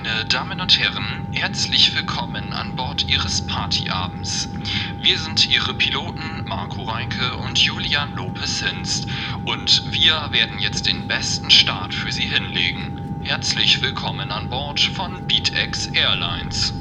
Meine Damen und Herren, herzlich willkommen an Bord Ihres Partyabends. Wir sind Ihre Piloten Marco Reinke und Julian Lopez Hinst und wir werden jetzt den besten Start für Sie hinlegen. Herzlich willkommen an Bord von BeatX Airlines.